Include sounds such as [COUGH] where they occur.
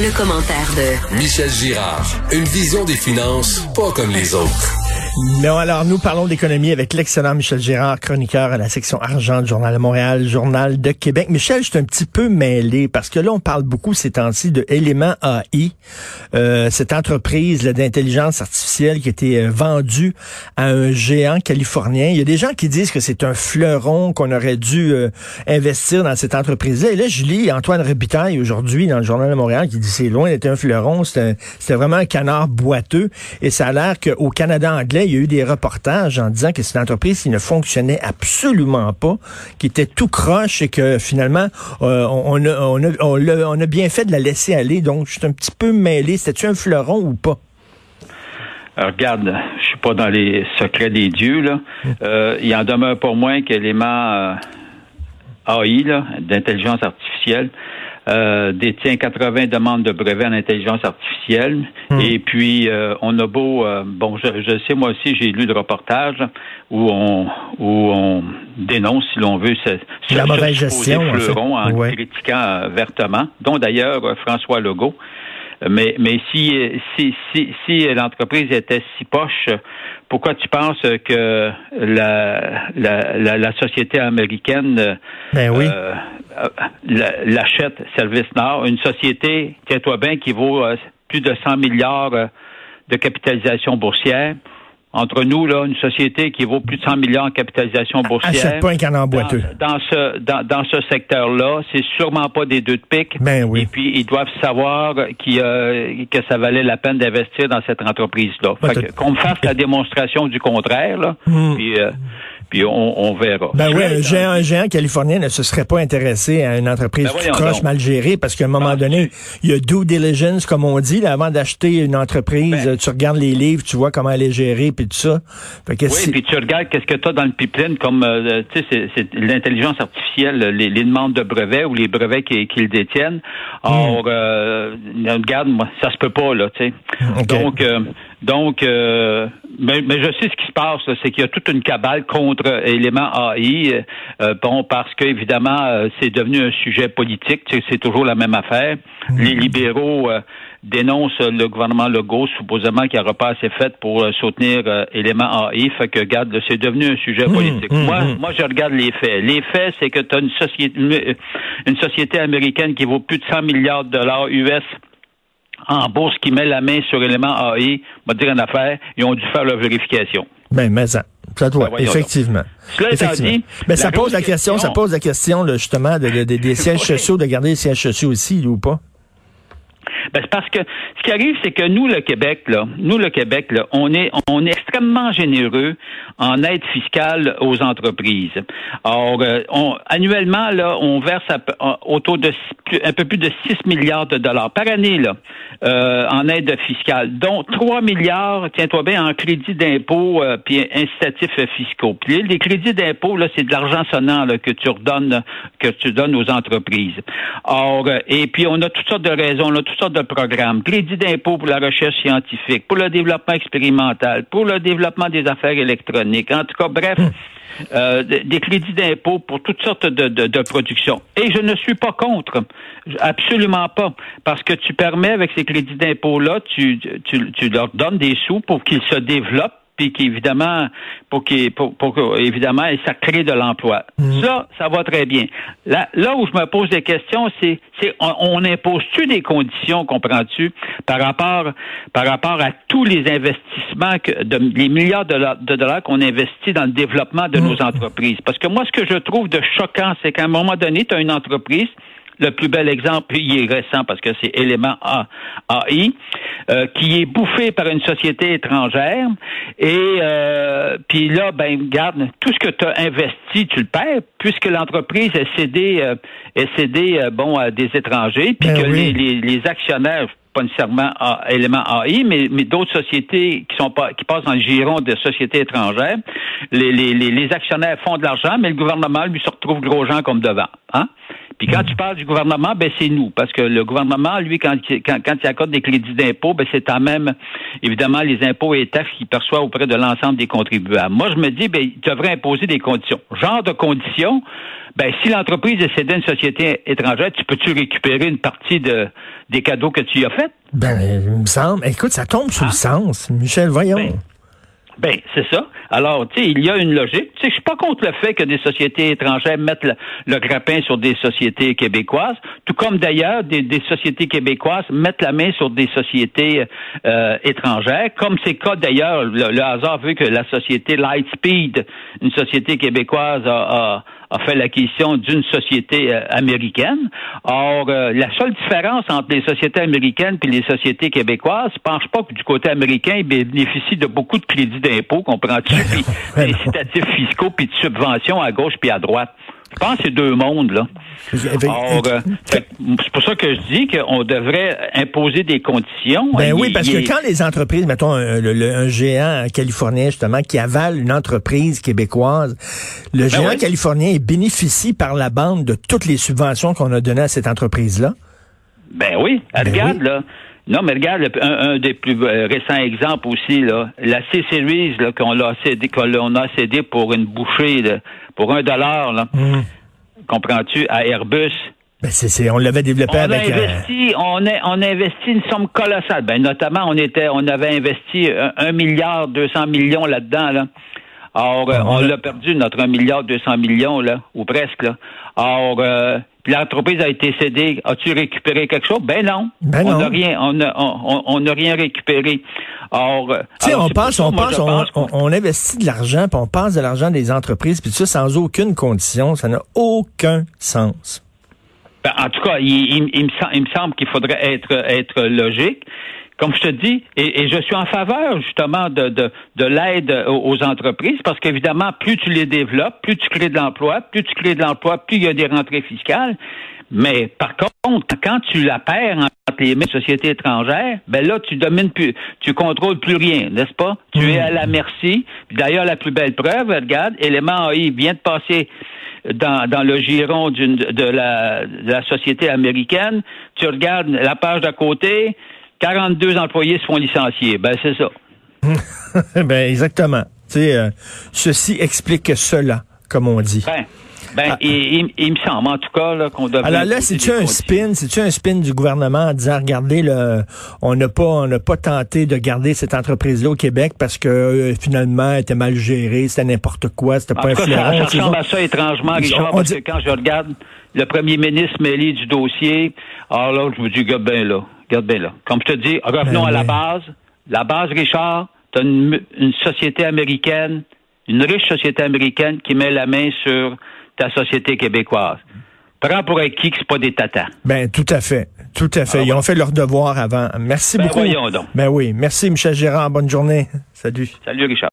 Le, commentaire de Michel Girard. Une vision des finances pas comme les autres. Non, alors nous parlons d'économie avec l'excellent Michel Girard, chroniqueur à la section argent du Journal de Montréal, Journal de Québec. Michel, je suis un petit peu mêlé parce que là, on parle beaucoup ces temps-ci de Element AI, euh, cette entreprise d'intelligence artificielle qui a été euh, vendue à un géant californien. Il y a des gens qui disent que c'est un fleuron qu'on aurait dû euh, investir dans cette entreprise-là. Et là, je lis Antoine Robitaille aujourd'hui dans le Journal de Montréal qui dit c'est loin d'être un fleuron, c'était vraiment un canard boiteux. Et ça a l'air qu'au Canada il y a eu des reportages en disant que c'est une entreprise qui ne fonctionnait absolument pas, qui était tout croche et que finalement, euh, on, a, bien fait de la laisser aller. Donc, je suis un petit peu mêlé. C'était-tu un fleuron ou pas? Alors, regarde, je suis pas dans les secrets des dieux, là. Euh, il en demeure pour moins qu'élément euh, AI, d'intelligence artificielle, euh, détient 80 demandes de brevets en intelligence artificielle. Hmm. Et puis, euh, on a beau, euh, bon, je, sais, moi aussi, j'ai lu le reportage où on, où on dénonce, si l'on veut, ce, ce la mauvaise gestion, fleuron en, critiquant vertement, dont d'ailleurs François Legault. Mais, mais si, si, si, si l'entreprise était si poche, pourquoi tu penses que la, la, la, société américaine ben oui. euh, l'achète Service Nord, une société, tiens-toi bien, qui vaut euh, plus de 100 milliards euh, de capitalisation boursière? Entre nous, là, une société qui vaut plus de 100 milliards en capitalisation boursière. Achète pas un canard boiteux. Dans, ce, dans, dans ce secteur-là, c'est sûrement pas des deux de pique. Ben oui. Et puis, ils doivent savoir qu euh, que ça valait la peine d'investir dans cette entreprise-là. Ben, qu'on me fasse la démonstration du contraire, là. Hmm. Puis, euh, puis on, verra. Ben oui, un géant, un géant, californien ne se serait pas intéressé à une entreprise ben croche, mal gérée, parce qu'à un moment donné, il y a due diligence, comme on dit, là, avant d'acheter une entreprise, ben. tu regardes les livres, tu vois comment elle est gérée, puis tout ça. oui, puis tu regardes qu'est-ce que tu as dans le pipeline, comme, euh, tu sais, c'est l'intelligence artificielle, les, demandes de brevets ou les brevets qu'ils détiennent. Or, hmm. euh, regarde, moi, ça se peut pas, là, tu sais. Donc, euh, donc, euh, mais, mais, je sais ce qui se passe, c'est qu'il y a toute une cabale contre éléments AI. Euh, euh, bon, parce qu'évidemment, c'est devenu un sujet politique. c'est toujours la même affaire. Mhm. Les libéraux dénoncent le gouvernement Legault, supposément qu'il n'aura pas assez fait pour soutenir éléments AI. Fait que, regarde, c'est devenu un sujet mhm. politique. Mhm. Moi, moi, je regarde les faits. Les faits, c'est que tu as une société, une société américaine qui vaut plus de 100 milliards de dollars US en bourse qui met la main sur l'élément AI, va dire en affaire, ils ont dû faire leur vérification. Ben, mais ça, ça doit, ben, effectivement. Cela effectivement. Dit, ben, ça pose la question, ça pose la question, justement, des sièges [LAUGHS] sociaux, de garder les sièges sociaux aussi, ou pas? Ben, c'est parce que ce qui arrive, c'est que nous, le Québec, là, nous, le Québec, là, on est, on est extrêmement généreux en aide fiscale aux entreprises. Or, euh, on, annuellement, là, on verse autour de un peu plus de 6 milliards de dollars par année, là, euh, en aide fiscale, dont 3 milliards, tiens-toi bien, en crédit d'impôt euh, puis incitatifs fiscaux. Puis les crédits d'impôt, là, c'est de l'argent sonnant là, que tu redonnes, que tu donnes aux entreprises. Or, et puis on a toutes sortes de raisons, on a toutes sortes de programmes. Crédit d'impôt pour la recherche scientifique, pour le développement expérimental, pour le développement des affaires électroniques. En tout cas, bref, [LAUGHS] euh, des crédits d'impôt pour toutes sortes de, de, de productions. Et je ne suis pas contre, absolument pas, parce que tu permets avec ces crédits d'impôt-là, tu, tu, tu leur donnes des sous pour qu'ils se développent puis qu'évidemment, pour, qu'il, pour, pour évidemment, ça crée de l'emploi. Mm. Ça, ça va très bien. Là, là où je me pose des questions, c'est, c'est on, impose-tu des conditions, comprends-tu, par rapport, par rapport à tous les investissements, que, de, les milliards de, de dollars qu'on investit dans le développement de mm. nos entreprises? Parce que moi, ce que je trouve de choquant, c'est qu'à un moment donné, tu as une entreprise le plus bel exemple, il est récent parce que c'est élément AI, euh, qui est bouffé par une société étrangère. Et euh, puis là, ben garde, tout ce que tu as investi, tu le perds, puisque l'entreprise est cédée, euh, est cédée bon, à des étrangers, puis ben que les, les, actionnaires pas nécessairement élément AI, mais, mais d'autres sociétés qui sont pas qui passent dans le giron de sociétés étrangères. Les, les, les actionnaires font de l'argent, mais le gouvernement lui se retrouve gros gens comme devant. Hein? Puis quand tu parles du gouvernement, ben c'est nous, parce que le gouvernement, lui, quand, quand, quand il accorde des crédits d'impôt, ben c'est quand même, évidemment, les impôts et taxes qu'il perçoit auprès de l'ensemble des contribuables. Moi, je me dis, ben, il devrait imposer des conditions. Genre de conditions, ben, si l'entreprise est cédée à une société étrangère, tu peux-tu récupérer une partie de, des cadeaux que tu y as faits? Ben, il me semble. Écoute, ça tombe sur le ah. sens. Michel, voyons. Ben, ben, c'est ça. Alors, tu sais, il y a une logique. Tu sais, je suis pas contre le fait que des sociétés étrangères mettent le, grappin sur des sociétés québécoises, tout comme d'ailleurs des, sociétés québécoises mettent la main sur des sociétés euh, étrangères, comme c'est le cas d'ailleurs, le, hasard veut que la société Lightspeed, une société québécoise, a a fait l'acquisition d'une société euh, américaine. Or, euh, la seule différence entre les sociétés américaines et les sociétés québécoises, je pense pas que du côté américain, ils bénéficient de beaucoup de crédits d'impôt, comprends-tu, [LAUGHS] puis d'incitatifs fiscaux, puis de subventions à gauche puis à droite. Je pense que c'est deux mondes, là. Euh, c'est pour ça que je dis qu'on devrait imposer des conditions. Ben oui, parce que quand les entreprises, mettons un, géant californien, justement, qui avale une entreprise québécoise, le ben géant californien bénéficie par la bande de toutes les subventions qu'on a données à cette entreprise-là? Ben oui. Ben regarde, là. Non, mais regarde, un, des plus euh, récents exemples aussi, là, la C-Series qu'on a cédé, qu'on a cédé pour une bouchée, pour un dollar, là. Hmm. Comprends-tu, à Airbus. Ben on l'avait développé on avec. A euh, investi, on, a, on a investi une somme colossale. Ben notamment, on était, on avait investi un, milliard deux cents millions là-dedans. Là. Or, euh, on l'a perdu notre un milliard deux cents millions là, ou presque. Là. Or, l'entreprise a été cédée. As-tu récupéré quelque chose? Ben non. Ben on n'a rien, on n'a on, rien récupéré. Or, euh, tu sais, on passe, on on, investit de l'argent, puis on passe de l'argent des entreprises, puis ça sans aucune condition, ça n'a aucun sens. Ben, en tout cas, il, me, semble qu'il faudrait être, être logique comme je te dis, et, je suis en faveur justement de, de, de l'aide aux entreprises parce qu'évidemment, plus tu les développes, plus tu crées de l'emploi, plus tu crées de l'emploi, plus il y a des rentrées fiscales. Mais par contre, quand tu la perds entre les mains de sociétés étrangères, ben là, tu domines plus, tu contrôles plus rien, n'est-ce pas? Tu es à la merci. D'ailleurs, la plus belle preuve, regarde, Élément AI vient de passer dans, dans le giron de, la, de la société américaine. Tu regardes la page d'à côté, 42 employés se font licencier. Ben, c'est ça. [LAUGHS] ben, exactement. Tu sais, euh, ceci explique cela, comme on dit. Ben, ben, ah. il, il, me semble, en tout cas, là, qu'on devrait. Alors là, c'est-tu un spin, c'est-tu un spin du gouvernement en disant, regardez, le, on n'a pas, on n'a pas tenté de garder cette entreprise-là au Québec parce que euh, finalement, elle était mal gérée, c'était n'importe quoi, c'était pas un Ça, ça ressemble à ça étrangement, Richard, parce que quand je regarde le premier ministre mêlé du dossier, alors là, je me dis, bien là, regarde bien là. Comme je te dis, revenons ben à la base. La base, Richard, tu as une, une société américaine, une riche société américaine qui met la main sur ta société québécoise. Prends pour acquis que c'est pas des tatas. Ben, tout à fait. Tout à fait. Ah Ils ont fait leur devoir avant. Merci ben, beaucoup. Voyons donc. Ben oui. Merci, Michel Gérard. Bonne journée. Salut. Salut, Richard.